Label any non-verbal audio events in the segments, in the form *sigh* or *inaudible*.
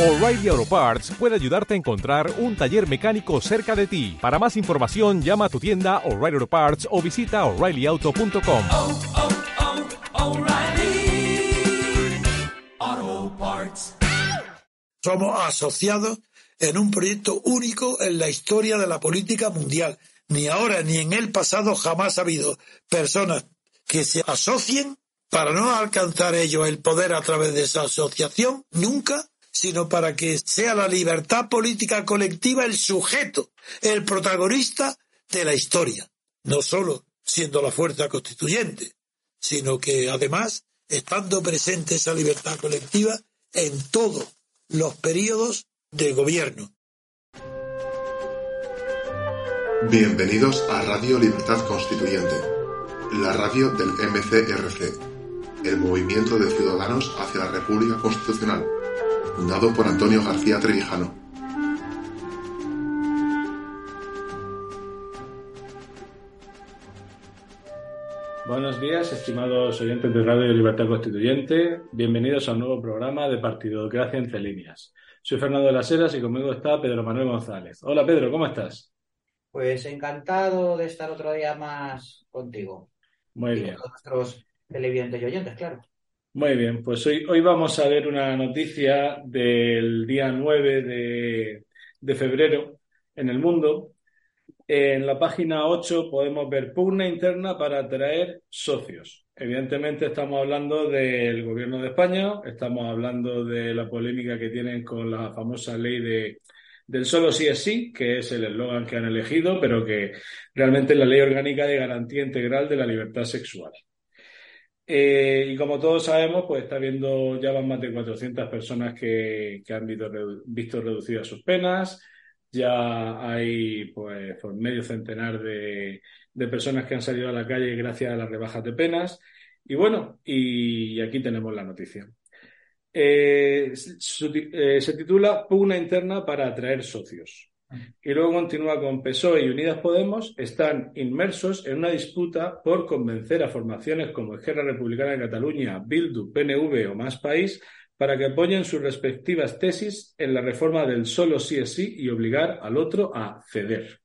O'Reilly Auto Parts puede ayudarte a encontrar un taller mecánico cerca de ti. Para más información, llama a tu tienda O'Reilly Auto Parts o visita oreillyauto.com. oh, oh, Parts. Somos asociados en un proyecto único en la historia de la política mundial. Ni ahora ni en el pasado jamás ha habido personas que se asocien para no alcanzar ellos el poder a través de esa asociación, nunca, sino para que sea la libertad política colectiva el sujeto, el protagonista de la historia, no solo siendo la fuerza constituyente, sino que además estando presente esa libertad colectiva en todos los periodos de gobierno. Bienvenidos a Radio Libertad Constituyente, la radio del MCRC, el Movimiento de Ciudadanos hacia la República Constitucional, fundado por Antonio García Trevijano. Buenos días, estimados oyentes de Radio Libertad Constituyente. Bienvenidos a un nuevo programa de Partidocracia entre líneas. Soy Fernando de las Heras y conmigo está Pedro Manuel González. Hola Pedro, ¿cómo estás? Pues encantado de estar otro día más contigo. Muy y bien. con nuestros televidentes y oyentes, claro. Muy bien, pues hoy, hoy vamos a ver una noticia del día 9 de, de febrero en el mundo. En la página 8 podemos ver pugna interna para atraer socios. Evidentemente estamos hablando del gobierno de España, estamos hablando de la polémica que tienen con la famosa ley de, del solo sí es sí, que es el eslogan que han elegido, pero que realmente es la ley orgánica de garantía integral de la libertad sexual. Eh, y como todos sabemos, pues está habiendo, ya van más de 400 personas que, que han visto, redu- visto reducidas sus penas, ya hay pues por medio centenar de, de personas que han salido a la calle gracias a las rebajas de penas. Y bueno, y aquí tenemos la noticia. Eh, eh, se titula Pugna interna para atraer socios. Y luego continúa con PSOE y Unidas Podemos están inmersos en una disputa por convencer a formaciones como Esquerra Republicana de Cataluña, Bildu, PNV o Más País para que apoyen sus respectivas tesis en la reforma del solo sí es sí y obligar al otro a ceder.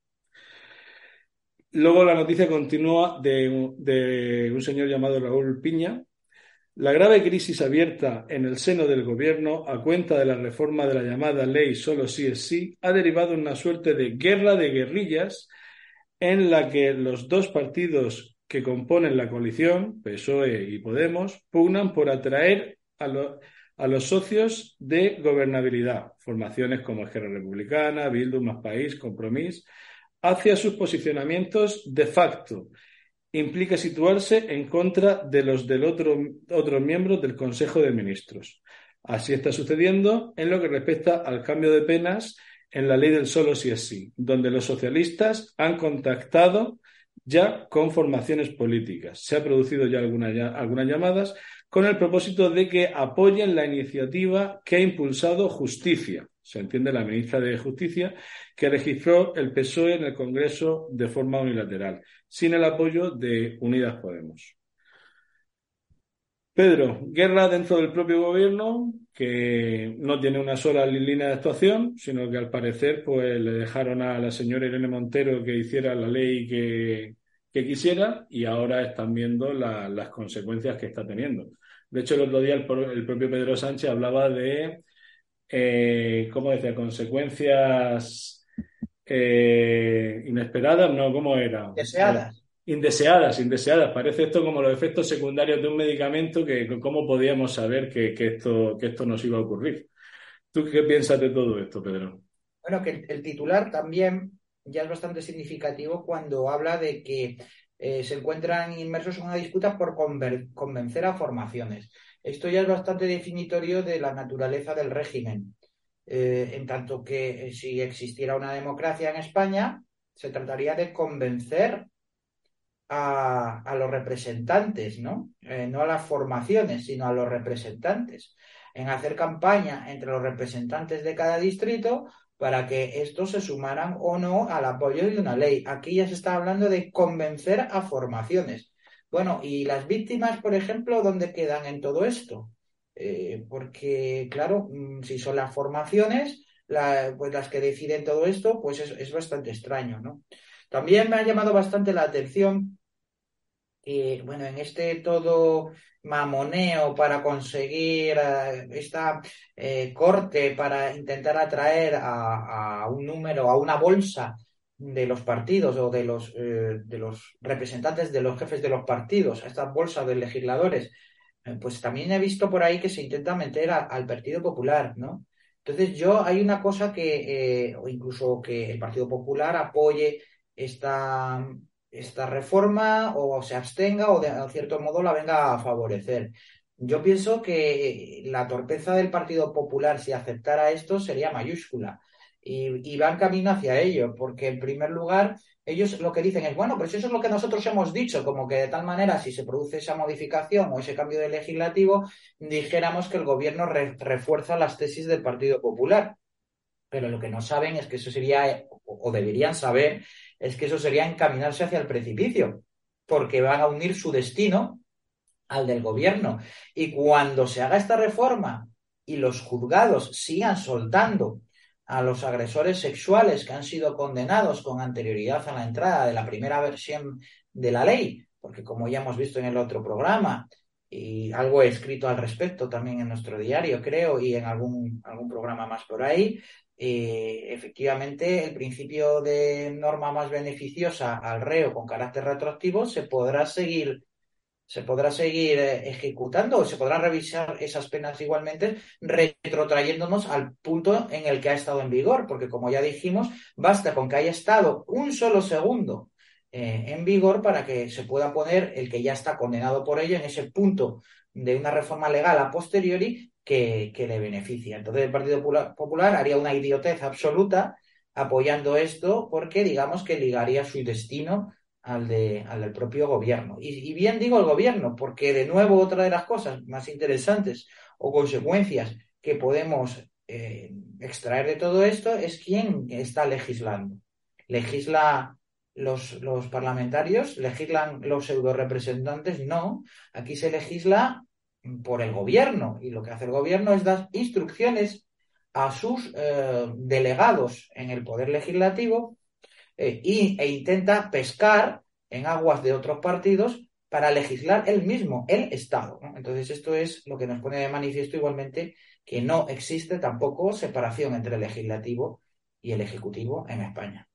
Luego la noticia continúa de, de un señor llamado Raúl Piña, la grave crisis abierta en el seno del gobierno a cuenta de la reforma de la llamada ley solo sí es sí ha derivado en una suerte de guerra de guerrillas en la que los dos partidos que componen la coalición, PSOE y Podemos, pugnan por atraer a los socios de gobernabilidad, formaciones como Esquerra Republicana, Bildu, Más País, Compromís, hacia sus posicionamientos de facto implica situarse en contra de los del otro, otros miembros del Consejo de Ministros. Así está sucediendo en lo que respecta al cambio de penas en la ley del solo sí es sí, donde los socialistas han contactado ya con formaciones políticas. Se ha producido ya ya algunas llamadas con el propósito de que apoyen la iniciativa que ha impulsado Justicia, se entiende la ministra de Justicia, que registró el PSOE en el Congreso de forma unilateral, sin el apoyo de Unidas Podemos. Pedro, guerra dentro del propio gobierno que no tiene una sola línea de actuación, sino que al parecer pues le dejaron a la señora Irene Montero que hiciera la ley que, quisiera y ahora están viendo la- las consecuencias que está teniendo. De hecho, el otro día el propio Pedro Sánchez hablaba de, eh, ¿cómo decía? Consecuencias eh, inesperadas, ¿no? ¿Cómo era? Deseadas. Indeseadas, indeseadas. Parece esto como los efectos secundarios de un medicamento que cómo podíamos saber que, que esto, que esto nos iba a ocurrir. ¿Tú qué piensas de todo esto, Pedro? Bueno, que el, el titular también ya es bastante significativo cuando habla de que eh, se encuentran inmersos en una disputa por convencer a formaciones. Esto ya es bastante definitorio de la naturaleza del régimen. Eh, en tanto que eh, si existiera una democracia en España, se trataría de convencer a, los representantes, ¿no? Eh, no a las formaciones, sino a los representantes, en hacer campaña entre los representantes de cada distrito para que estos se sumaran o no al apoyo de una ley. Aquí ya se está hablando de convencer a formaciones. Bueno, ¿y las víctimas, por ejemplo, dónde quedan en todo esto? Eh, porque, claro, mm, si son las formaciones, la- pues las que deciden todo esto, pues es, es bastante extraño, ¿no? También me ha llamado bastante la atención que, bueno, en este todo mamoneo para conseguir eh, esta eh, corte, para intentar atraer a, un número, a una bolsa de los partidos o de los, de los representantes de los jefes de los partidos, a esta bolsa de legisladores, pues también he visto por ahí que se intenta meter al Partido Popular, ¿no? Entonces yo hay una cosa que, eh, o incluso que el Partido Popular apoye esta, esta reforma o se abstenga o de cierto modo la venga a favorecer. Yo pienso que la torpeza del Partido Popular si aceptara esto sería mayúscula y, van camino hacia ello, porque en primer lugar ellos lo que dicen es, bueno, pues eso es lo que nosotros hemos dicho, como que de tal manera si se produce esa modificación o ese cambio de legislativo, dijéramos que el gobierno re- refuerza las tesis del Partido Popular. Pero lo que no saben es que eso sería, o deberían saber, es que eso sería encaminarse hacia el precipicio, porque van a unir su destino al del gobierno. Y cuando se haga esta reforma y los juzgados sigan soltando a los agresores sexuales que han sido condenados con anterioridad a la entrada de la primera versión de la ley, porque como ya hemos visto en el otro programa, y algo he escrito al respecto también en nuestro diario, creo, y en algún, algún programa más por ahí, eh, efectivamente el principio de norma más beneficiosa al reo con carácter retroactivo se podrá seguir se podrá seguir eh, ejecutando o se podrán revisar esas penas igualmente, retrotrayéndonos al punto en el que ha estado en vigor, porque como ya dijimos, basta con que haya estado un solo segundo eh, en vigor para que se pueda poner el que ya está condenado por ello en ese punto de una reforma legal a posteriori que, que le beneficia. Entonces el Partido Popular haría una idiotez absoluta apoyando esto porque digamos que ligaría su destino al, de, al del propio gobierno. Y, y, bien digo el gobierno, porque de nuevo otra de las cosas más interesantes o consecuencias que podemos eh, extraer de todo esto es quién está legislando. Legisla los, los parlamentarios, legislan los pseudo representantes, no. Aquí se legisla por el gobierno y lo que hace el gobierno es dar instrucciones a sus eh, delegados en el poder legislativo eh, y, e intenta pescar en aguas de otros partidos para legislar él mismo, el Estado. ¿no? Entonces, esto es lo que nos pone de manifiesto igualmente que no existe tampoco separación entre el legislativo y el ejecutivo en España.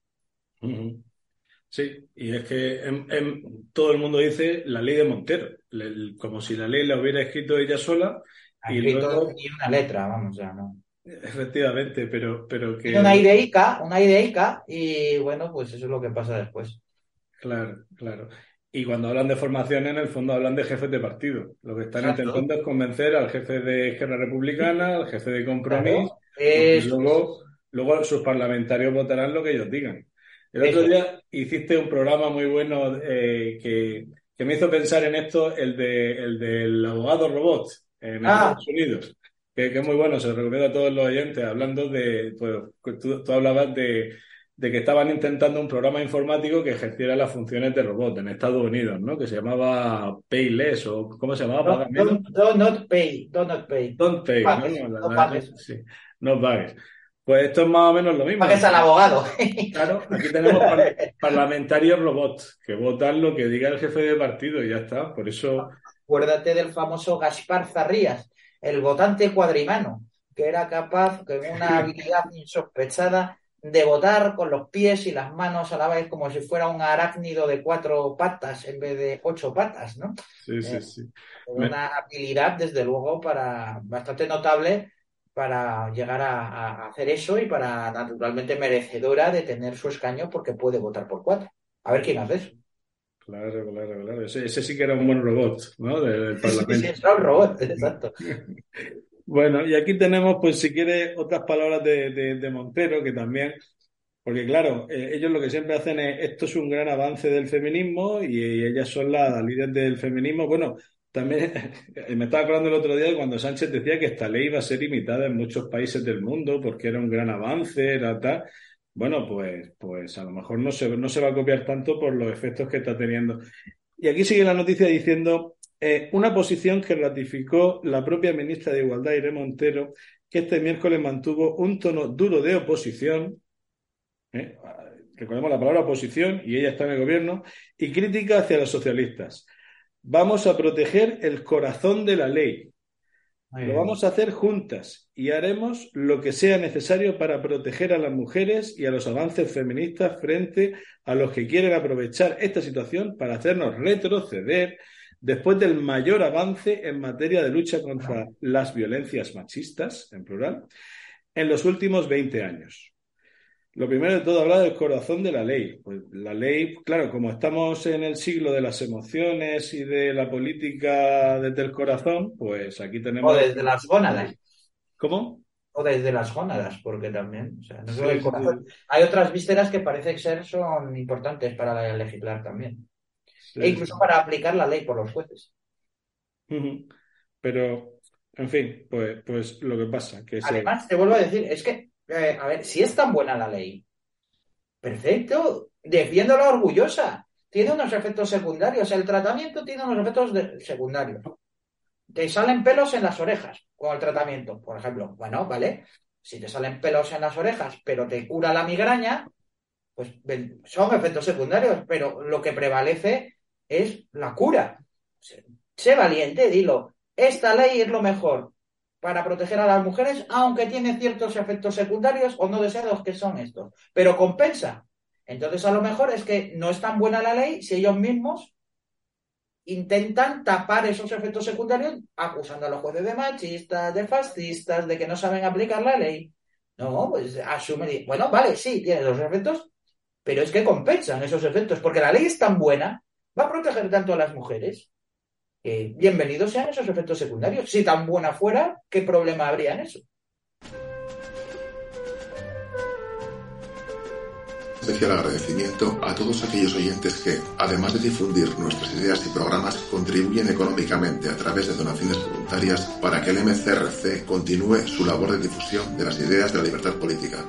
Sí, y es que en, en, todo el mundo dice la ley de Montero, le, como si la ley la hubiera escrito ella sola. Ha y luego... ni una letra, vamos, ya no. Efectivamente, pero, pero que. Una ideica, una ideica, y bueno, pues eso es lo que pasa después. Claro, claro. Y cuando hablan de formación, en el fondo hablan de jefes de partido. Lo que están Exacto. intentando es convencer al jefe de Izquierda Republicana, al jefe de Compromís, claro. y luego, luego sus parlamentarios votarán lo que ellos digan. El otro día hiciste un programa muy bueno eh, que, que, me hizo pensar en esto, el, de, el del abogado robot en Ah. Estados Unidos, que, que, es muy bueno, se lo recomiendo a todos los oyentes, hablando de, pues, tú, tú hablabas de, de, que estaban intentando un programa informático que ejerciera las funciones de robot en Estados Unidos, ¿no? Que se llamaba Payless o ¿cómo se llamaba? No, don't, don't not pay, don't not pay. Don't pay, Pagues, ¿no? pagues. sí, no pagues. Pues esto es más o menos lo mismo. Pagues al abogado. *laughs* Claro, aquí tenemos par- parlamentarios robots que votan lo que diga el jefe de partido y ya está. Por eso, Acuérdate del famoso Gaspar Zarrías, el votante cuadrimano, que era capaz, con una habilidad insospechada, de votar con los pies y las manos a la vez, como si fuera un arácnido de cuatro patas en vez de ocho patas, ¿no? sí, sí, Eh, sí. Una habilidad, desde luego, para bastante notable para llegar a, a hacer eso y para, naturalmente, merecedora de tener su escaño porque puede votar por cuatro. A ver quién hace eso. Claro, claro, claro. Ese, ese sí que era un buen robot, ¿no? Del, del Sí, sí, Parlamento. un robot, *laughs* exacto. Bueno, y aquí tenemos, pues, si quieres, otras palabras de, de, de Montero, que también, porque claro, eh, ellos lo que siempre hacen es, esto es un gran avance del feminismo y, y ellas son las líderes del feminismo. Bueno, también *laughs* me estaba acordando el otro día de cuando Sánchez decía que esta ley iba a ser imitada en muchos países del mundo porque era un gran avance, era tal. Bueno, pues, pues a lo mejor no se, no se va a copiar tanto por los efectos que está teniendo. Y aquí sigue la noticia diciendo eh, una posición que ratificó la propia ministra de Igualdad, Irene Montero, que este miércoles mantuvo un tono duro de oposición, ¿eh? recordemos la palabra oposición, y ella está en el gobierno, y crítica hacia los socialistas. Vamos a proteger el corazón de la ley. Lo vamos a hacer juntas y haremos lo que sea necesario para proteger a las mujeres y a los avances feministas frente a los que quieren aprovechar esta situación para hacernos retroceder después del mayor avance en materia de lucha contra las violencias machistas, en plural, en los últimos 20 años. Lo primero de todo, habla del corazón de la ley. Pues la ley, claro, como estamos en el siglo de las emociones y de la política desde el corazón, pues aquí tenemos. O desde las gónadas. ¿Cómo? O desde las gónadas, porque también. O sea, no solo el corazón. Hay otras vísceras que parece ser son importantes para legislar también. Sí, E incluso para aplicar la ley por los jueces. Pero, en fin, pues, pues lo que pasa, que se- Además, te vuelvo a decir, es que, a ver, si es tan buena la ley, perfecto, defiéndola orgullosa. Tiene unos efectos secundarios. El tratamiento tiene unos efectos secundarios. Te salen pelos en las orejas con el tratamiento, por ejemplo. Bueno, vale. Si te salen pelos en las orejas, pero te cura la migraña, pues son efectos secundarios, pero lo que prevalece es la cura. Sé valiente, dilo. Esta ley es lo mejor para proteger a las mujeres, aunque tiene ciertos efectos secundarios o no deseados que son estos, pero compensa. Entonces, a lo mejor es que no es tan buena la ley si ellos mismos intentan tapar esos efectos secundarios acusando a los jueces de machistas, de fascistas, de que no saben aplicar la ley. No, pues asume, bueno, vale, sí, tiene los efectos, pero es que compensan esos efectos, porque la ley es tan buena, va a proteger tanto a las mujeres, que bienvenidos sean esos efectos secundarios. Si tan buena fuera, ¿qué problema habría en eso? Especial agradecimiento a todos aquellos oyentes que, además de difundir nuestras ideas y programas, contribuyen económicamente a través de donaciones voluntarias para que el MCRC continúe su labor de difusión de las ideas de la libertad política.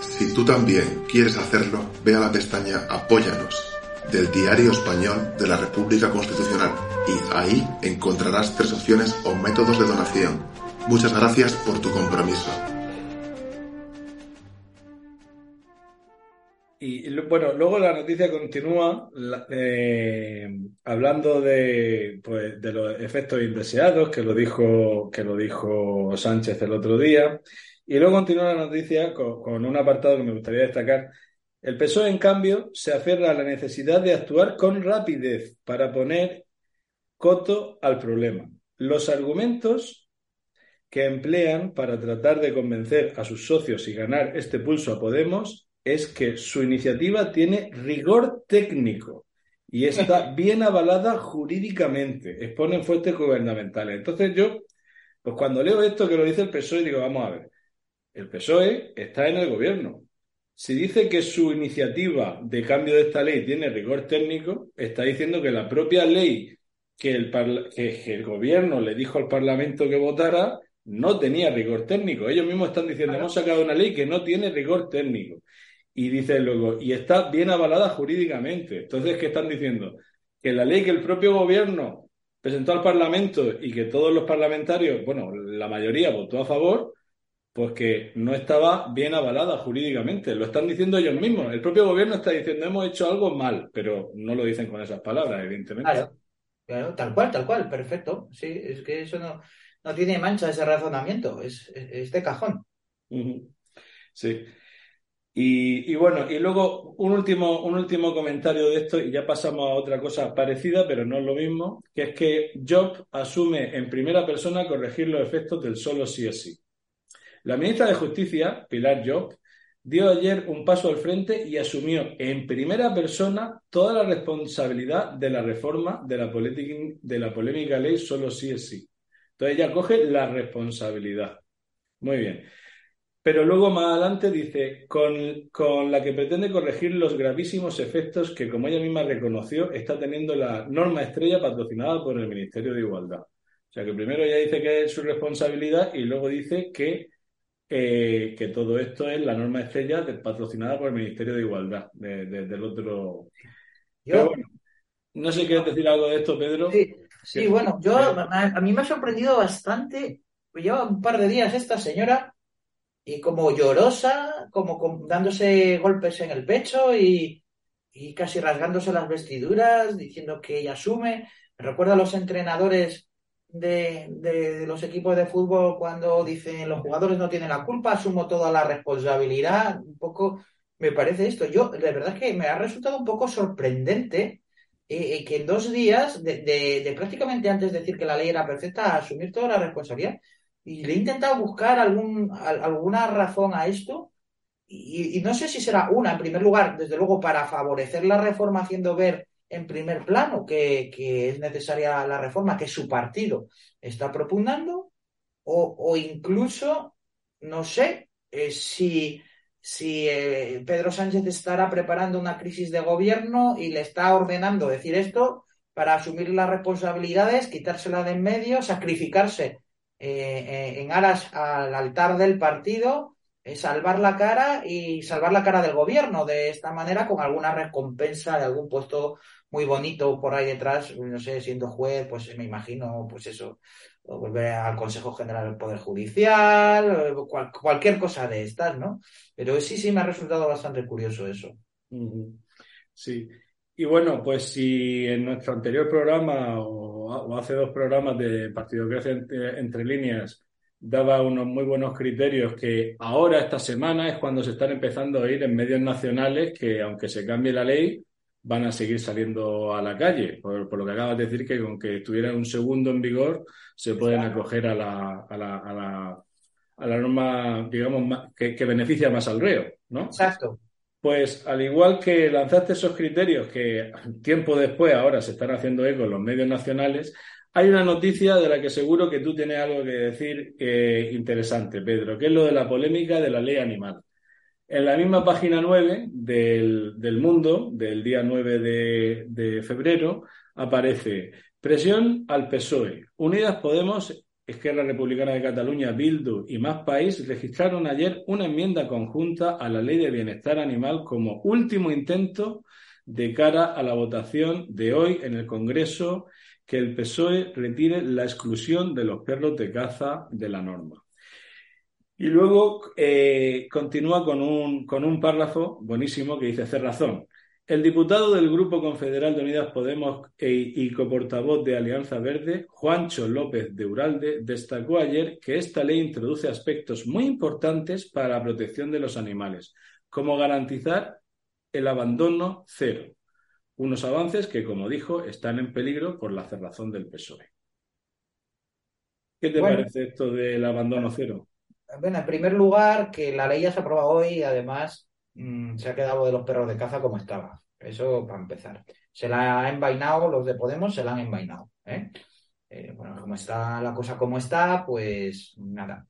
Si tú también quieres hacerlo, ve a la pestaña Apóyanos del Diario Español de la República Constitucional y ahí encontrarás tres opciones o métodos de donación. Muchas gracias por tu compromiso. Y bueno, luego la noticia continúa eh, hablando de, pues, de los efectos indeseados, que lo dijo, que lo dijo Sánchez el otro día. Y luego continúa la noticia con un apartado que me gustaría destacar. El PSOE, en cambio, se aferra a la necesidad de actuar con rapidez para poner coto al problema. Los argumentos que emplean para tratar de convencer a sus socios y ganar este pulso a Podemos es que su iniciativa tiene rigor técnico y está *laughs* bien avalada jurídicamente, exponen fuentes gubernamentales. Entonces yo, pues cuando leo esto que lo dice el PSOE, digo, vamos a ver, el PSOE está en el gobierno. Si dice que su iniciativa de cambio de esta ley tiene rigor técnico, está diciendo que la propia ley que el, que gobierno le dijo al Parlamento que votara no tenía rigor técnico. Ellos mismos están diciendo, hemos sacado una ley que no tiene rigor técnico. Y dice luego, y está bien avalada jurídicamente. Entonces, ¿qué están diciendo? Que la ley que el propio gobierno presentó al Parlamento y que todos los parlamentarios, bueno, la mayoría votó a favor, pues que no estaba bien avalada jurídicamente. Lo están diciendo ellos mismos. El propio gobierno está diciendo, hemos hecho algo mal, pero no lo dicen con esas palabras, evidentemente. Claro, claro, tal cual, tal cual, perfecto. Sí, es que eso no, no tiene mancha ese razonamiento, es, es, es de cajón. Sí. Y, y bueno, y luego un último, un último comentario de esto, y ya pasamos a otra cosa parecida, pero no es lo mismo, que es que Job asume en primera persona corregir los efectos del solo sí es sí. La ministra de Justicia, Pilar Job, dio ayer un paso al frente y asumió en primera persona toda la responsabilidad de la reforma de la, de la polémica ley solo sí es sí. Entonces ella coge la responsabilidad. Muy bien. Pero luego más adelante dice, con, con la que pretende corregir los gravísimos efectos que, como ella misma reconoció, está teniendo la norma estrella patrocinada por el Ministerio de Igualdad. O sea que primero ella dice que es su responsabilidad y luego dice que, eh, que todo esto es la norma estrella de- patrocinada por el Ministerio de Igualdad, de- de- del otro. Pero Yo, bueno, no sé quieres decir algo de esto, Pedro. sí, Sí, bueno, yo a, a mí me ha sorprendido bastante. Lleva un par de días esta señora y como llorosa, como dándose golpes en el pecho y, y casi rasgándose las vestiduras, diciendo que ella asume. Me recuerda a los entrenadores de, los equipos de fútbol cuando dicen los jugadores no tienen la culpa, asumo toda la responsabilidad. Un poco me parece esto. Yo, de verdad que me ha resultado un poco sorprendente eh, eh, que en dos días, de, prácticamente antes de decir que la ley era perfecta, asumir toda la responsabilidad. Y le he intentado buscar algún, al- alguna razón a esto. Y no sé si será una, en primer lugar, desde luego, para favorecer la reforma, haciendo ver en primer plano que, que es necesaria la reforma que su partido está propugnando, o, o incluso, no sé, eh, si, si eh, Pedro Sánchez estará preparando una crisis de gobierno y le está ordenando decir esto para asumir las responsabilidades, quitársela de en medio, sacrificarse eh, en aras al altar del partido, salvar la cara y salvar la cara del gobierno de esta manera con alguna recompensa de algún puesto muy bonito por ahí detrás, no sé, siendo juez, pues me imagino, pues eso, volver al Consejo General del Poder Judicial, eh, cual- cualquier cosa de estas, ¿no? Pero sí, sí me ha resultado bastante curioso eso. Sí. Y bueno, pues si en nuestro anterior programa o, hace dos programas de Partidocracia entre, entre líneas daba unos muy buenos criterios que ahora, esta semana, es cuando se están empezando a oír en medios nacionales que aunque se cambie la ley, van a seguir saliendo a la calle. Por, por lo que acabas de decir, que con que estuviera un segundo en vigor, se pueden acoger a la, a la, a la, a la norma, digamos, más- que, que beneficia más al reo, ¿no? Exacto. Pues al igual que lanzaste esos criterios que tiempo después ahora se están haciendo eco en los medios nacionales, hay una noticia de la que seguro que tú tienes algo que decir interesante, Pedro, que es lo de la polémica de la ley animal. En la misma página 9 del, del Mundo, del día 9 de, de febrero, aparece presión al PSOE. Unidas Podemos, Esquerra Republicana de Cataluña, Bildu y Más País registraron ayer una enmienda conjunta a la Ley de Bienestar Animal como último intento de cara a la votación de hoy en el Congreso que el PSOE retire la exclusión de los perros de caza de la norma. Y luego eh, continúa con un, con un párrafo buenísimo que dice, hacer razón. El diputado del Grupo Confederal de Unidas Podemos e- y coportavoz de Alianza Verde, Juancho López de Uralde, destacó ayer que esta ley introduce aspectos muy importantes para la protección de los animales, como garantizar el abandono cero, unos avances que, como dijo, están en peligro por la cerrazón del PSOE. ¿Qué te Bueno. parece esto del abandono cero? Bueno, en primer lugar, que la ley ya se ha aprobado hoy y además mm, se ha quedado de los perros de caza como estaba. Eso para empezar. Se la ha envainado, los de Podemos se la han envainado. ¿eh? Eh, bueno, como está la cosa como está, pues nada.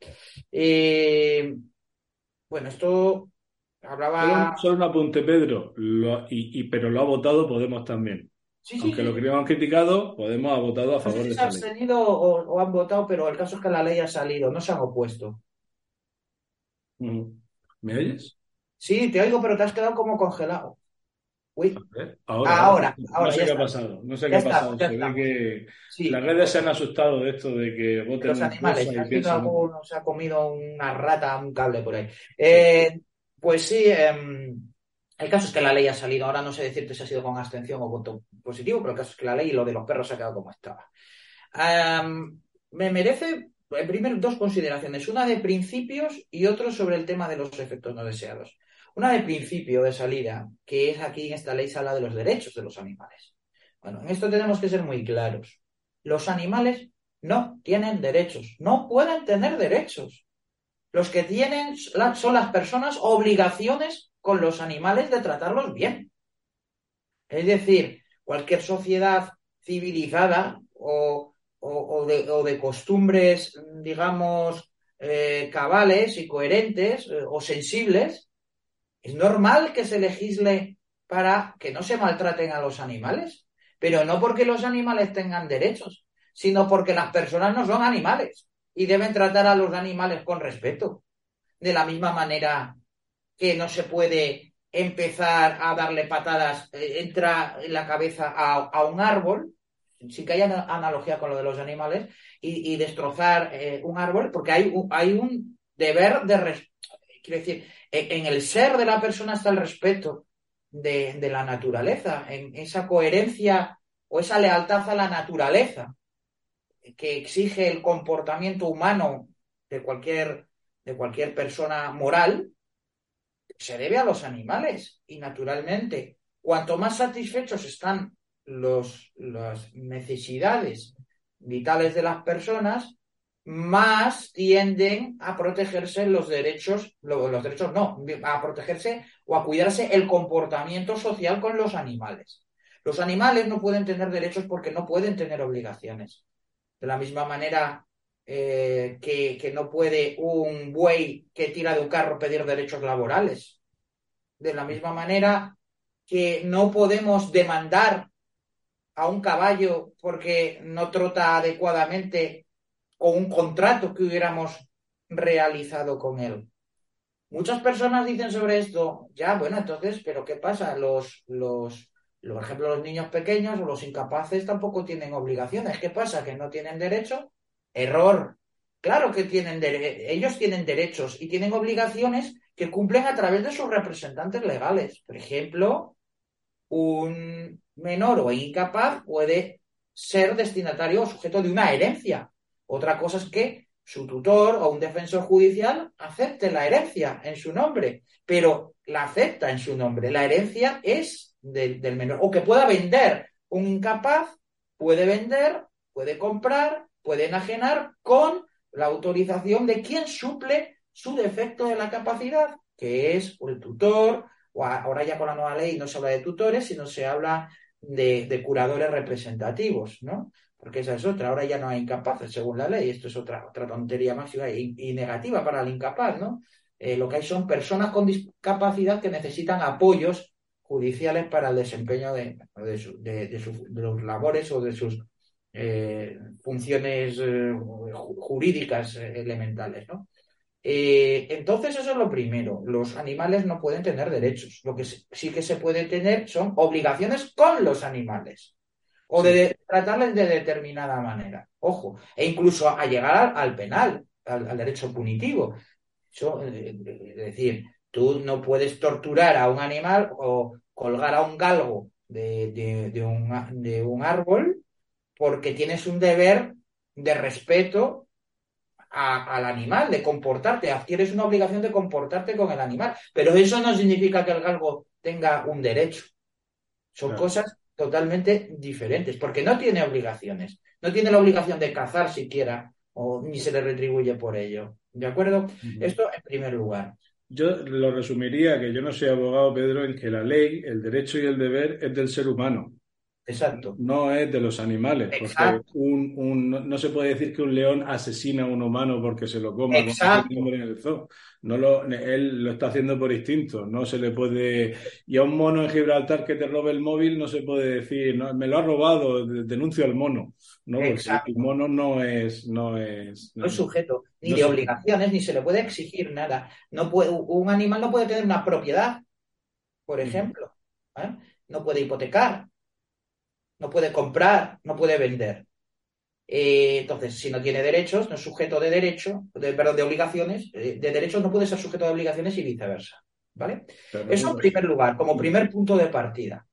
Eh, bueno, esto hablaba. Solo, solo un apunte, Pedro, Lo- y, y- pero lo ha votado Podemos también. Sí, Aunque sí. lo que han criticado, Podemos ha votado a No sé favor si de se han ley. abstenido o, o han votado, pero el caso es que la ley ha salido, no se han opuesto. ¿Me oyes? Sí, te oigo, pero te has quedado como congelado. Uy, A ver, ahora, Ahora, no ahora, sé qué ha pasado, no sé qué ha pasado. Se ve que sí. las redes se han asustado de esto de que voten los animales, cosa que y ha piensan se ha comido una rata, un cable por ahí. Eh, pues sí, em, el caso es que la ley ha salido. Ahora no sé decirte si ha sido con abstención o voto positivo, pero el caso es que la ley y lo de los perros se ha quedado como estaba. Am, me merece, en primer, dos consideraciones. Una de principios y otro sobre el tema de los efectos no deseados. Una de principio de salida, que es aquí en esta ley se habla de los derechos de los animales. Bueno, en esto tenemos que ser muy claros. Los animales no tienen derechos, no pueden tener derechos. Los que tienen son las personas obligaciones con los animales de tratarlos bien. Es decir, cualquier sociedad civilizada o, o- o de, o de costumbres, digamos, eh, cabales y coherentes eh, o sensibles, es normal que se legisle para que no se maltraten a los animales, pero no porque los animales tengan derechos, sino porque las personas no son animales y deben tratar a los animales con respeto. De la misma manera que no se puede empezar a darle patadas, eh, entra en la cabeza a, a un árbol sin que haya analogía con lo de los animales, y, destrozar eh, un árbol, porque hay un, hay un deber de... res- Quiero decir, en, en el ser de la persona está el respeto de, de la naturaleza, en esa coherencia o esa lealtad a la naturaleza que exige el comportamiento humano de cualquier, de cualquier persona moral, se debe a los animales. Y naturalmente, cuanto más satisfechos están los, las necesidades vitales de las personas, más tienden a protegerse los derechos, lo- los derechos no, a protegerse o a cuidarse el comportamiento social con los animales. Los animales no pueden tener derechos porque no pueden tener obligaciones. De la misma manera eh, que, que no puede un buey que tira de un carro pedir derechos laborales. De la misma manera que no podemos demandar a un caballo porque no trota adecuadamente o un contrato que hubiéramos realizado con él. Muchas personas dicen sobre esto, ya, bueno, entonces, pero ¿qué pasa? Los, los, los, por ejemplo, los niños pequeños o los incapaces tampoco tienen obligaciones. ¿Qué pasa? ¿Que no tienen derecho? Error. Claro que tienen dere- ellos tienen derechos y tienen obligaciones que cumplen a través de sus representantes legales. Por ejemplo, un menor o incapaz puede ser destinatario o sujeto de una herencia. Otra cosa es que su tutor o un defensor judicial acepte la herencia en su nombre, pero la acepta en su nombre. La herencia es del, menor. O que pueda vender. Un incapaz puede vender, puede comprar, puede enajenar con la autorización de quien suple su defecto de la capacidad, que es el tutor, o ahora ya con la nueva ley no se habla de tutores, sino se habla de, curadores representativos, ¿no? Porque esa es otra, ahora ya no hay incapaces según la ley, esto es otra, otra tontería máxima y, y negativa para el incapaz, ¿no? Eh, lo que hay son personas con discapacidad que necesitan apoyos judiciales para el desempeño de, de, su- de- de sus labores o de sus eh, funciones eh, ju- jurídicas eh, elementales, ¿no? Eh, entonces, eso es lo primero. Los animales no pueden tener derechos. Lo que sí que se puede tener son obligaciones con los animales. O de, de tratarles de determinada manera. Ojo. E incluso a llegar al, al penal, al, al derecho punitivo. Eso, es decir, tú no puedes torturar a un animal o colgar a un galgo de, de- de un, de un árbol porque tienes un deber de respeto a- al animal, de comportarte, adquieres una obligación de comportarte con el animal, pero eso no significa que el galgo tenga un derecho. Son Claro. cosas totalmente diferentes, porque no tiene obligaciones, no tiene la obligación de cazar siquiera, o ni se le retribuye por ello. ¿De acuerdo? Esto en primer lugar. Yo lo resumiría que yo no soy abogado, Pedro, en que la ley, el derecho y el deber es del ser humano, Exacto. no es de los animales, porque un, un- no, no se puede decir que un león asesina a un humano porque se lo coma, Exacto. en el zoo. No lo, él lo está haciendo por instinto, no se le puede... Y a un mono en Gibraltar que te robe el móvil no se puede decir, no, me lo ha robado, de- denuncio al mono, ¿no? Porque Exacto. el mono no es... No es, No es sujeto ni No de es- obligaciones, ni se le puede exigir nada. No puede, un animal no puede tener una propiedad, por Ujú. ejemplo. ¿eh? No puede hipotecar, no puede comprar, no puede vender. Eh, entonces, si no tiene derechos, no es sujeto de derecho, de, perdón, de obligaciones, eh, de derechos no puede ser sujeto de obligaciones y viceversa. ¿Vale? Pero Eso en primer lugar, como primer punto de partida.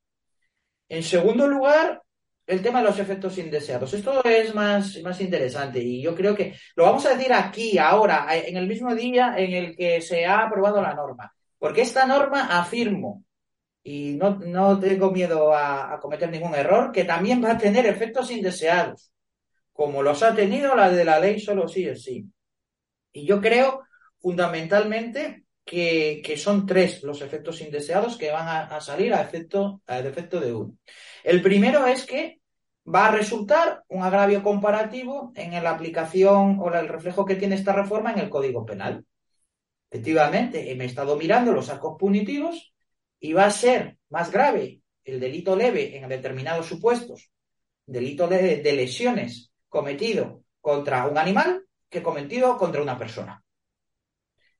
En segundo lugar, el tema de los efectos indeseados. Esto es más, más interesante y yo creo que lo vamos a decir aquí, ahora, en el mismo día en el que se ha aprobado la norma. Porque esta norma afirmo, y no, no tengo miedo a, cometer ningún error, que también va a tener efectos indeseados, como los ha tenido la de la ley solo sí es sí. Y yo creo fundamentalmente que, que son tres los efectos indeseados que van a, a salir a efecto, a efecto de uno. El primero es que va a resultar un agravio comparativo en la aplicación o el reflejo que tiene esta reforma en el Código Penal. Efectivamente, me he estado mirando los arcos punitivos y va a ser más grave el delito leve en determinados supuestos, delito de lesiones cometido contra un animal que cometido contra una persona.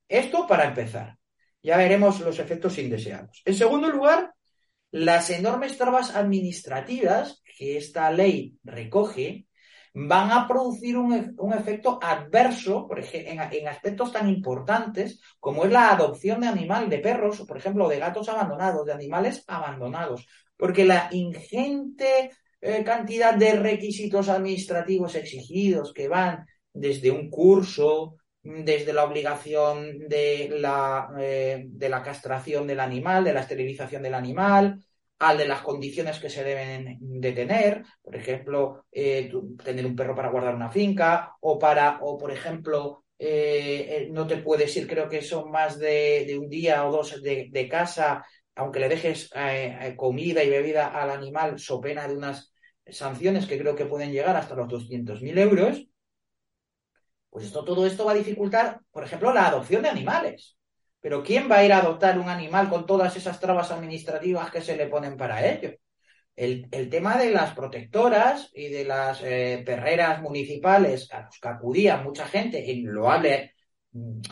Esto para empezar. Ya veremos los efectos indeseados. En segundo lugar, las enormes trabas administrativas que esta ley recoge van a producir un, un efecto adverso por ejemplo, en, aspectos tan importantes como es la adopción de animal, de perros, por ejemplo, de gatos abandonados, de animales abandonados, porque la ingente eh, cantidad de requisitos administrativos exigidos que van desde un curso, desde la obligación de la, eh, de la castración del animal, de la esterilización del animal, al de las condiciones que se deben de tener, por ejemplo, eh, tener un perro para guardar una finca, o para, o por ejemplo, eh, no te puedes ir, creo que son más de, un día o dos de, casa, aunque le dejes eh, comida y bebida al animal, so pena de unas sanciones que creo que pueden llegar hasta los 200.000 euros. Pues esto, todo esto va a dificultar, por ejemplo, la adopción de animales. Pero ¿quién va a ir a adoptar un animal con todas esas trabas administrativas que se le ponen para ello? El, tema de las protectoras y de las eh, perreras municipales a los que acudía mucha gente en loable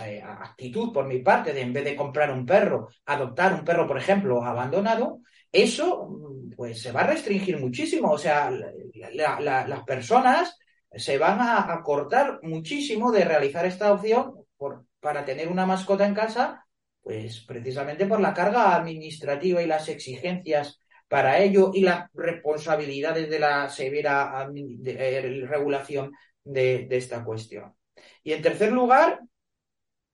eh, actitud por mi parte de en vez de comprar un perro, adoptar un perro, por ejemplo, abandonado, eso pues se va a restringir muchísimo. O sea, la, la, las personas se van a, a, cortar muchísimo de realizar esta opción por, para tener una mascota en casa, pues precisamente por la carga administrativa y las exigencias para ello y las responsabilidades de la severa de, regulación de, de esta cuestión. Y en tercer lugar,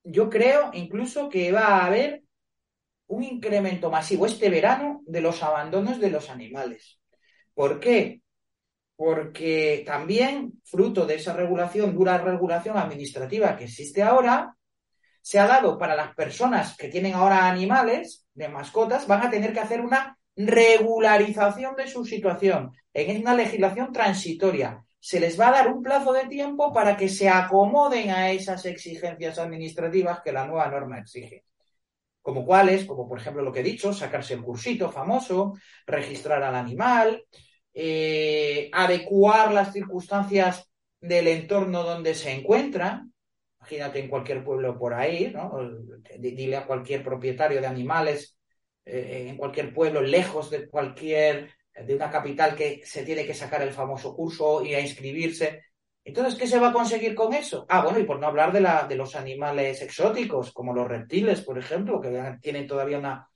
yo creo incluso que va a haber un incremento masivo este verano de los abandonos de los animales. ¿Por qué? Porque también, fruto de esa regulación, dura regulación administrativa que existe ahora, se ha dado para las personas que tienen ahora animales de mascotas, van a tener que hacer una regularización de su situación en una legislación transitoria. Se les va a dar un plazo de tiempo para que se acomoden a esas exigencias administrativas que la nueva norma exige como cuáles, como por ejemplo lo que he dicho, sacarse el cursito famoso, registrar al animal, eh, adecuar las circunstancias del entorno donde se encuentra. Imagínate en cualquier pueblo por ahí, ¿no? Dile a cualquier propietario de animales eh, en cualquier pueblo, lejos de cualquier, de una capital que se tiene que sacar el famoso curso y a inscribirse. Entonces, ¿qué se va a conseguir con eso? Ah, bueno, y por no hablar de, la, de los animales exóticos, como los reptiles, por ejemplo, que tienen todavía una,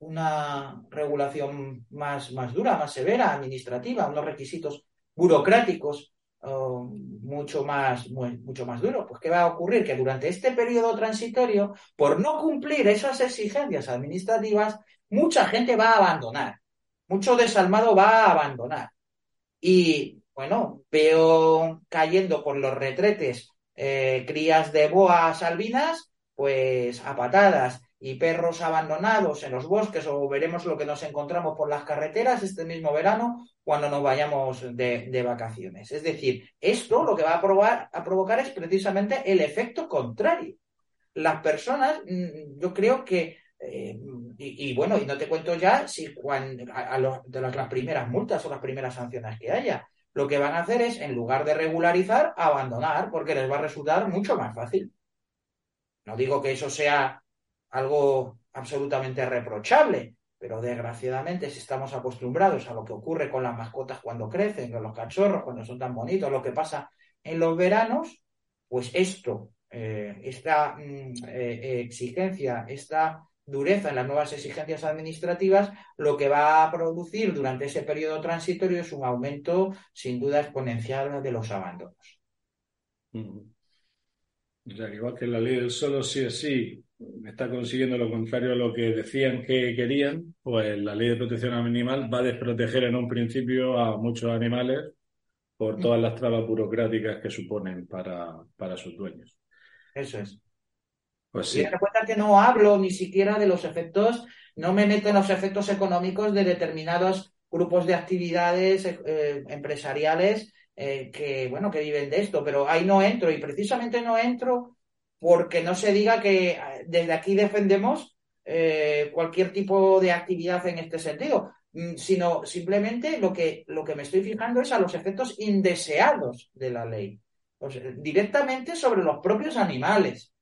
una regulación más, más dura, más severa, administrativa, unos requisitos burocráticos uh, mucho, más, mucho más duros. Pues, ¿qué va a ocurrir? Que durante este periodo transitorio, por no cumplir esas exigencias administrativas, mucha gente va a abandonar. Mucho desalmado va a abandonar. Y bueno, veo cayendo por los retretes eh, crías de boas albinas, pues a patadas y perros abandonados en los bosques o veremos lo que nos encontramos por las carreteras este mismo verano cuando nos vayamos de, vacaciones. Es decir, esto lo que va a, probar, a provocar es precisamente el efecto contrario. Las personas, mm, yo creo que eh, y, bueno, y no te cuento ya si cuando, de las, primeras multas o las primeras sanciones que haya lo que van a hacer es, en lugar de regularizar, abandonar, porque les va a resultar mucho más fácil. No digo que eso sea algo absolutamente reprochable, pero desgraciadamente si estamos acostumbrados a lo que ocurre con las mascotas cuando crecen, con los cachorros, cuando son tan bonitos, lo que pasa en los veranos, pues esto, eh, esta mm, eh, exigencia, esta dureza en las nuevas exigencias administrativas, lo que va a producir durante ese periodo transitorio es un aumento sin duda exponencial de los abandonos. O sea, igual que la ley del solo sí es sí está consiguiendo lo contrario a lo que decían que querían, pues la ley de protección animal va a desproteger en un principio a muchos animales por todas las trabas burocráticas que suponen para, para sus dueños. Eso es. Pues sí. Y recuerda que no hablo ni siquiera de los efectos, no me meto en los efectos económicos de determinados grupos de actividades eh, empresariales eh, que, bueno, que viven de esto, pero ahí no entro y precisamente no entro porque no se diga que desde aquí defendemos eh, cualquier tipo de actividad en este sentido, mm, sino simplemente lo que, lo que me estoy fijando es a los efectos indeseados de la ley, o sea, directamente sobre los propios animales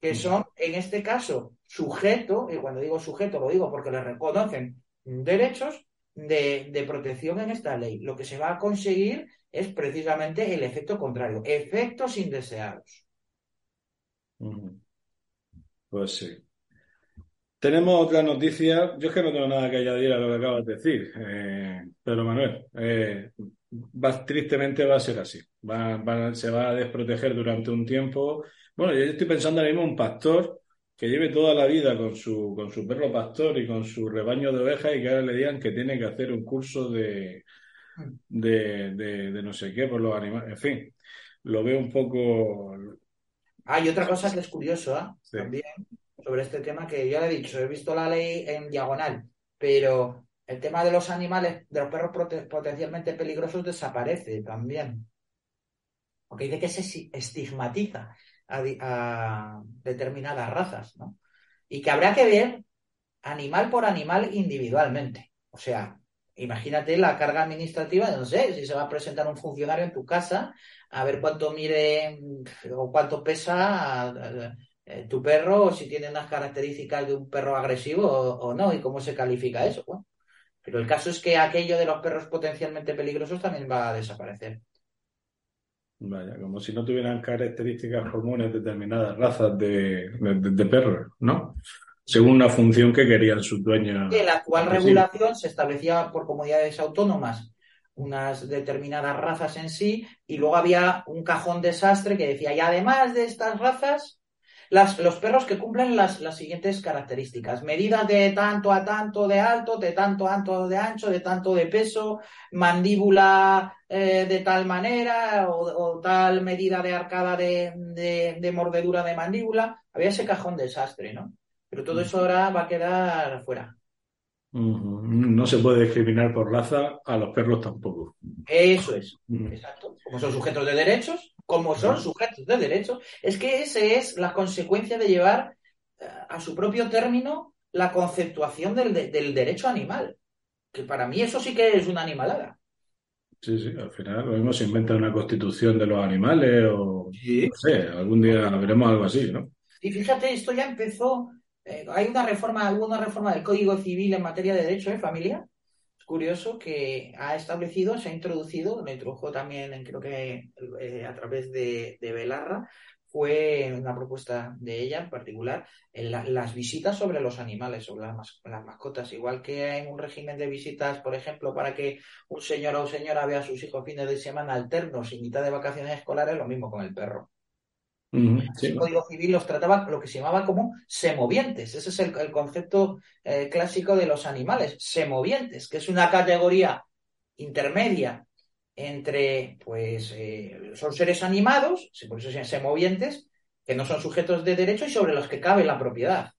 que son, en este caso, sujeto, y cuando digo sujeto lo digo porque le reconocen derechos de, de protección en esta ley. Lo que se va a conseguir es precisamente el efecto contrario, efectos indeseados. Pues sí. Tenemos otra noticia. Yo es que no tengo nada que añadir a lo que acabas de decir, eh, pero Manuel, eh, tristemente va a ser así. Se va a desproteger durante un tiempo. Bueno, yo estoy pensando ahora mismo un pastor que lleve toda la vida con su, perro pastor y con su rebaño de ovejas y que ahora le digan que tiene que hacer un curso de, de no sé qué por los animales. En fin, lo veo un poco. Hay otra cosa que es curioso ¿eh? Sí. también sobre este tema que ya le he dicho, he visto la ley en diagonal, pero el tema de los animales, de los perros potencialmente peligrosos desaparece también. Porque dice que se estigmatiza a, a determinadas razas, ¿no? Y que habrá que ver animal por animal individualmente. O sea, imagínate la carga administrativa, no sé, si se va a presentar un funcionario en tu casa, a ver cuánto mide o cuánto pesa eh, tu perro, o si tiene unas características de un perro agresivo o, o no, y cómo se califica eso. Bueno, pero el caso es que aquello de los perros potencialmente peligrosos también va a desaparecer. Vaya, como si no tuvieran características comunes determinadas razas de, de, de perros, ¿no? Según la función que querían sus dueños. La actual regulación se establecía por comunidades autónomas unas determinadas razas en sí y luego había un cajón desastre que decía, y además de estas razas, las, los perros que cumplen las, las siguientes características, medidas de tanto a tanto de alto, de tanto a tanto de ancho, de tanto de peso, mandíbula eh, de tal manera o, o tal medida de arcada de, de- de mordedura de mandíbula, había ese cajón desastre, ¿no? Pero todo eso ahora va a quedar fuera. No se puede discriminar por raza, a los perros tampoco. Eso es, exacto. Como son sujetos de derechos, como son sujetos de derechos, es que ese es la consecuencia de llevar eh, a su propio término la conceptuación del, de- del derecho animal. Que para mí eso sí que es una animalada. Sí, sí, al final lo mismo se inventa una constitución de los animales o no sé, algún día veremos algo así, ¿no? Y fíjate, esto ya empezó, eh, hay una reforma, hubo una reforma del Código Civil en materia de derecho de familia. Es curioso que ha establecido, se ha introducido, lo introdujo también, creo que eh, a través de, de Belarra, fue una propuesta de ella en particular, en la- las visitas sobre los animales, sobre las, mas- las mascotas, igual que en un régimen de visitas, por ejemplo, para que un señor o señora vea a sus hijos fines de semana alternos y mitad de vacaciones escolares, lo mismo con el perro. Sí, El. Código Civil los trataba lo que se llamaba como semovientes. Ese es el, el concepto eh, clásico de los animales, semovientes, que es una categoría intermedia entre, pues, eh, son seres animados, por eso se semovientes, que no son sujetos de derecho y sobre los que cabe la propiedad.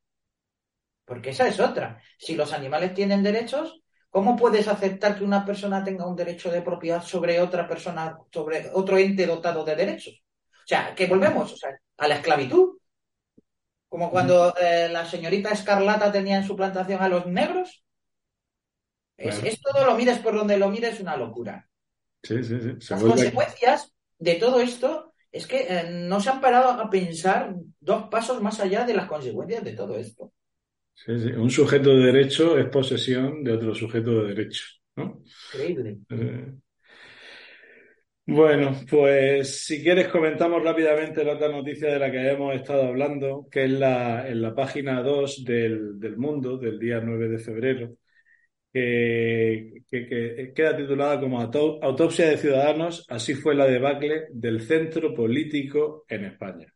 Porque esa es otra. Si los animales tienen derechos, ¿cómo puedes aceptar que una persona tenga un derecho de propiedad sobre otra persona, sobre otro ente dotado de derechos? O sea, que volvemos o sea, a la esclavitud. Como cuando eh, la señorita Escarlata tenía en su plantación a los negros. Es, todo lo mires por donde lo mires, una locura. Sí, sí, sí. Se Las consecuencias de todo esto es que eh, no se han parado a pensar dos pasos más allá de las consecuencias de todo esto. sí, sí. Un sujeto de derecho es posesión de otro sujeto de derecho, ¿no? Increíble. Eh, Bueno, pues si quieres comentamos rápidamente la otra noticia de la que hemos estado hablando, que es la, en la página 2 del, del Mundo, del día 9 de febrero, que, que- que queda titulada como Auto- Autopsia de Ciudadanos, así fue la debacle del centro político en España.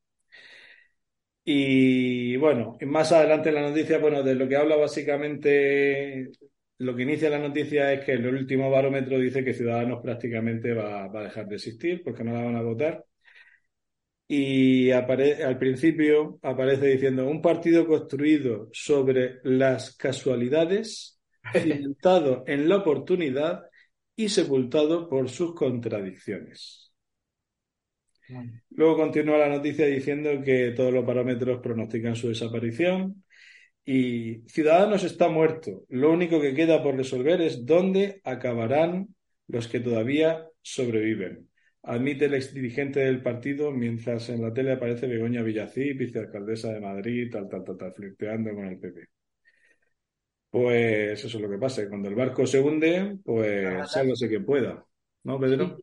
Y bueno, más adelante en la noticia, bueno, de lo que habla básicamente, lo que inicia la noticia es que el último barómetro dice que Ciudadanos prácticamente va, va a dejar de existir porque no la van a votar. Y al principio aparece diciendo un partido construido sobre las casualidades, *laughs* cimentado en la oportunidad y sepultado por sus contradicciones. Luego continúa la noticia diciendo que todos los parámetros pronostican su desaparición y Ciudadanos está muerto. Lo único que queda por resolver es dónde acabarán los que todavía sobreviven. Admite el exdirigente del partido mientras en la tele aparece Begoña Villacís, vicealcaldesa de Madrid, tal, tal, tal, tal, flirteando con el PP. Pues eso es lo que pasa, cuando el barco se hunde, pues sé que pueda, ¿no, Pedro?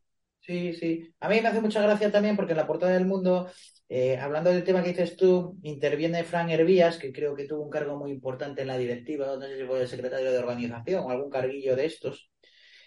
Sí, sí. A mí me hace mucha gracia también porque en la portada del mundo, eh, hablando del tema que dices tú, interviene Fran Hervías, que creo que tuvo un cargo muy importante en la directiva, no sé si fue el secretario de organización o algún carguillo de estos.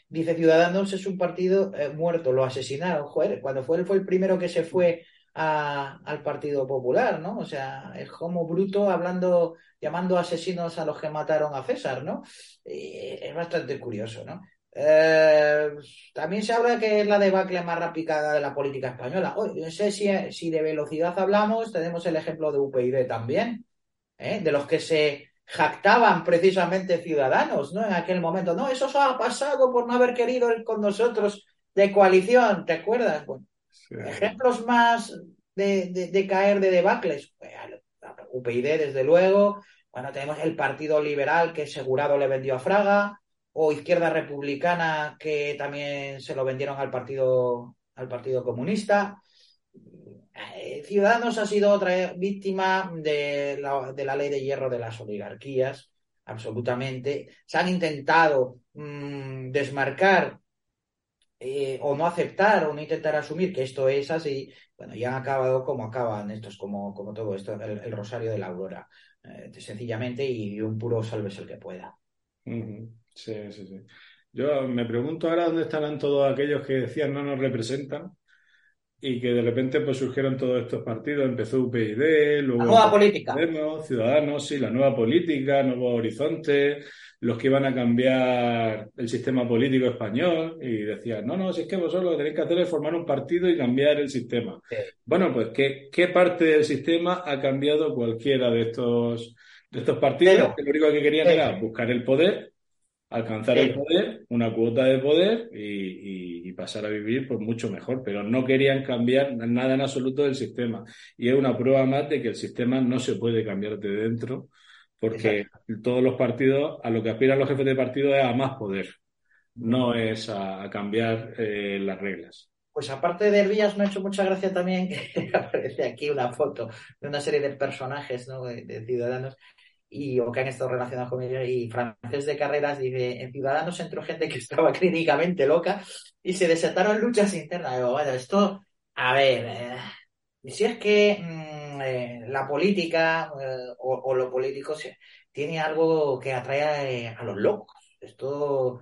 Dice, Ciudadanos es un partido eh, muerto, lo asesinaron. Joder, cuando fue él fue el primero que se fue al Partido Popular, ¿no? O sea, es como bruto hablando, llamando asesinos a los que mataron a César, ¿no? es bastante curioso, ¿no? Eh, también se habla que es la debacle más rápida de la política española. Hoy, no sé si, si, de velocidad hablamos, tenemos el ejemplo de UPyD también, ¿eh? de los que se jactaban precisamente ciudadanos, ¿no? En aquel momento, no, eso se ha pasado por no haber querido ir con nosotros de coalición, ¿te acuerdas? Bueno, ejemplos más de, de, caer de debacles, UPyD desde luego, bueno, tenemos el Partido Liberal que asegurado le vendió a Fraga, o Izquierda Republicana que también se lo vendieron al Partido, al partido Comunista. Eh, Ciudadanos ha sido otra víctima de la, de la ley de hierro de las oligarquías, absolutamente. Se han intentado mm, desmarcar eh, o no aceptar o no intentar asumir que esto es así, bueno, ya han acabado como acaban estos, como, como todo esto, el, rosario de la aurora, eh, sencillamente, y un puro salves el que pueda. Sí, sí, sí. Yo me pregunto ahora dónde estarán todos aquellos que decían no nos representan y que de repente pues surgieron todos estos partidos, empezó UPyD, luego la nueva política. Ciudadanos, sí, la nueva política, Nuevo Horizonte, los que iban a cambiar el sistema político español y decían, no, no, si es que vosotros lo que tenéis que hacer es formar un partido y cambiar el sistema. Bueno, pues ¿qué, ¿qué parte del sistema ha cambiado cualquiera de estos, de estos partidos? que lo único que querían era buscar el poder alcanzar el poder, una cuota de poder y, pasar a vivir pues mucho mejor, pero no querían cambiar nada en absoluto del sistema. Y es una prueba más de que el sistema no se puede cambiar de dentro, porque todos los partidos, a lo que aspiran los jefes de partido es a más poder, no es a, cambiar eh, las reglas. Pues aparte de Hervías, me ha hecho mucha gracia también *laughs* que aparece aquí una foto de una serie de personajes ¿no? de ciudadanos y, o que han estado relacionados con ellos. Y Francés de Carreras dice, en Ciudadanos entró gente que estaba clínicamente loca y se desataron luchas internas. Digo, bueno, esto, a ver, eh, si es que mm, eh, la política eh, o, lo político tiene algo que atrae a los locos. Esto,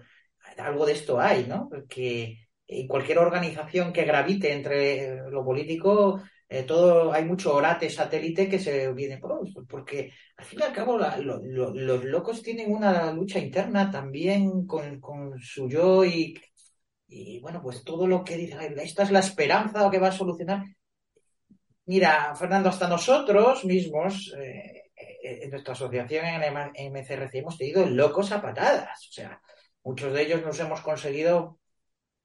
algo de esto hay, ¿no? Porque cualquier organización que gravite entre lo político eh, todo, hay mucho orate satélite que se viene por porque al fin y al cabo los locos tienen una lucha interna también con, su yo y, y, bueno, pues todo lo que dicen, esta es la esperanza que va a solucionar. Mira, Fernando, hasta nosotros mismos, eh, eh, en nuestra asociación en MCRC hemos tenido locos a patadas, o sea, muchos de ellos nos hemos conseguido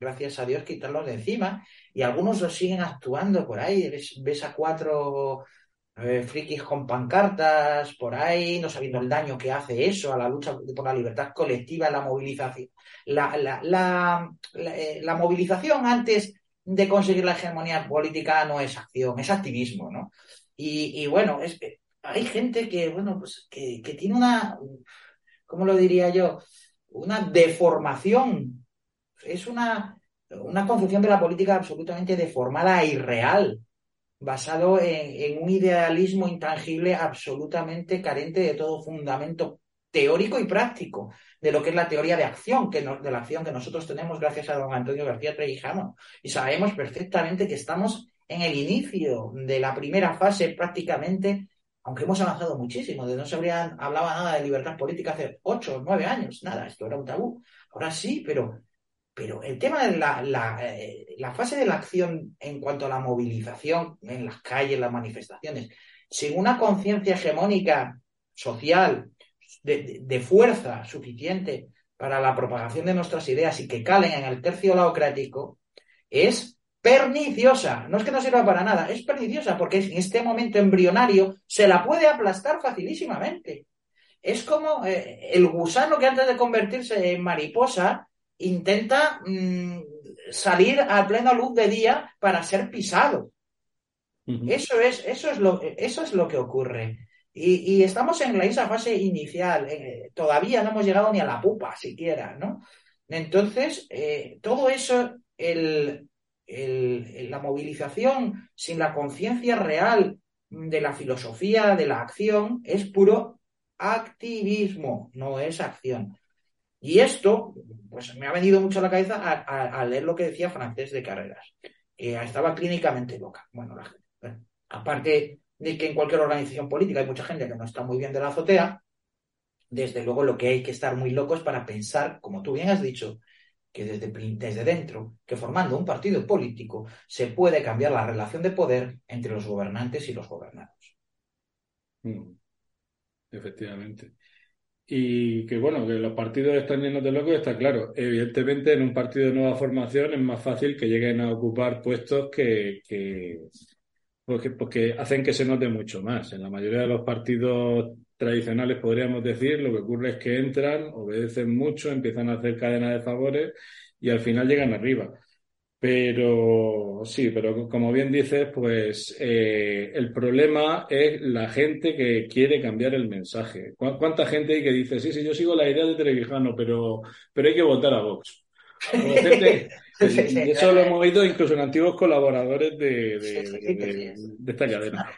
gracias a Dios, quitarlos de encima. Y algunos lo siguen actuando por ahí. Ves, a cuatro eh, frikis con pancartas por ahí, no sabiendo el daño que hace eso a la lucha por la libertad colectiva, la movilización. Eh, la movilización antes de conseguir la hegemonía política no es acción, es activismo, ¿no? Y, bueno, es, hay gente que, bueno, pues que tiene una, ¿cómo lo diría yo? Una deformación es una, una concepción de la política absolutamente deformada e irreal, basado en, un idealismo intangible absolutamente carente de todo fundamento teórico y práctico de lo que es la teoría de acción, que de la acción que nosotros tenemos gracias a don Antonio García Trejano. Y sabemos perfectamente que estamos en el inicio de la primera fase prácticamente, aunque hemos avanzado muchísimo, de no se habría, hablaba nada de libertad política hace ocho o nueve años, nada, esto era un tabú. Ahora sí, pero pero el tema de eh, la, fase de la acción en cuanto a la movilización en las calles, las manifestaciones, sin una conciencia hegemónica social de, fuerza suficiente para la propagación de nuestras ideas y que calen en el tercio laocrático, es perniciosa. No es que no sirva para nada, es perniciosa porque en este momento embrionario se la puede aplastar facilísimamente. Es como eh, el gusano que antes de convertirse en mariposa intenta mm, salir a plena luz de día para ser pisado. Eso es, eso es lo, eso es lo que ocurre. Y, y estamos en la esa fase inicial, eh, todavía no hemos llegado ni a la pupa siquiera, ¿no? Entonces, eh, todo eso, el, el, la movilización sin la conciencia real de la filosofía de la acción es puro activismo, no es acción. Y esto, pues me ha venido mucho a la cabeza a, a, a leer lo que decía Francés de Carreras, que estaba clínicamente loca. Bueno, la gente, bueno, aparte de que en cualquier organización política hay mucha gente que no está muy bien de la azotea, desde luego lo que hay que estar muy locos para pensar, como tú bien has dicho, que desde, desde dentro, que formando un partido político se puede cambiar la relación de poder entre los gobernantes y los gobernados. Mm. Efectivamente. Y que bueno, que los partidos están llenos de locos, está claro. Evidentemente, en un partido de nueva formación es más fácil que lleguen a ocupar puestos que, que porque, porque hacen que se note mucho más. En la mayoría de los partidos tradicionales, podríamos decir, lo que ocurre es que entran, obedecen mucho, empiezan a hacer cadena de favores y al final llegan arriba. Pero sí, pero como bien dices, pues eh, el problema es la gente que quiere cambiar el mensaje. ¿Cuánta gente hay que dice, sí, sí, yo sigo la idea de Trevijano, pero, pero hay que votar a Vox? *laughs* Y eso lo hemos oído incluso en antiguos colaboradores de, de, de, de esta cadena.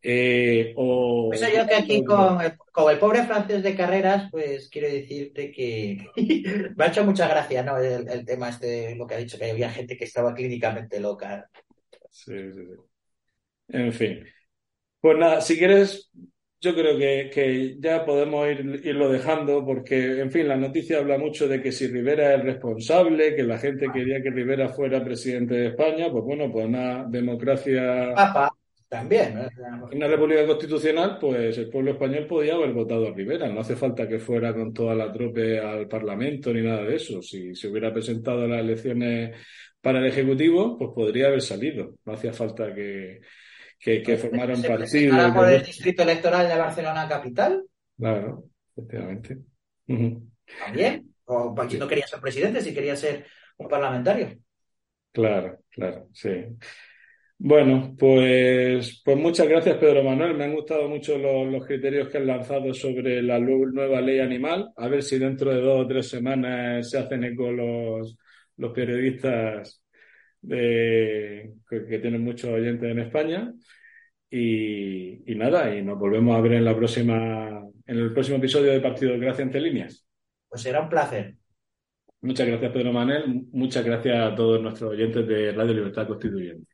Eh, o, pues yo que aquí con el, con el, pobre francés de carreras, pues quiero decirte que *laughs* me ha hecho mucha gracia, ¿no? El, el, tema este, lo que ha dicho, que había gente que estaba clínicamente loca. Sí, sí, sí. En fin. Pues nada, si quieres, yo creo que, que ya podemos ir, irlo dejando porque, en fin, la noticia habla mucho de que si Rivera es responsable, que la gente quería que Rivera fuera presidente de España, pues bueno, pues una democracia... Papa, también. En una república constitucional, pues el pueblo español podía haber votado a Rivera. No hace falta que fuera con toda la trope al Parlamento ni nada de eso. Si se hubiera presentado las elecciones para el Ejecutivo, pues podría haber salido. No hacía falta que que, que formaron ¿Se partido. por el distrito electoral de Barcelona Capital? Claro, efectivamente. Uh -huh. También. O si no quería ser presidente, si quería ser un parlamentario. Claro, claro, sí. Bueno, pues, pues muchas gracias, Pedro Manuel. Me han gustado mucho los, los, criterios que han lanzado sobre la nueva ley animal. A ver si dentro de dos o tres semanas se hacen eco los, los periodistas de, que, que, tienen muchos oyentes en España. Y, y, nada, y nos volvemos a ver en la próxima, en el próximo episodio de Partido de Gracia entre líneas. Pues será un placer. Muchas gracias, Pedro Manuel. Muchas gracias a todos nuestros oyentes de Radio Libertad Constituyente.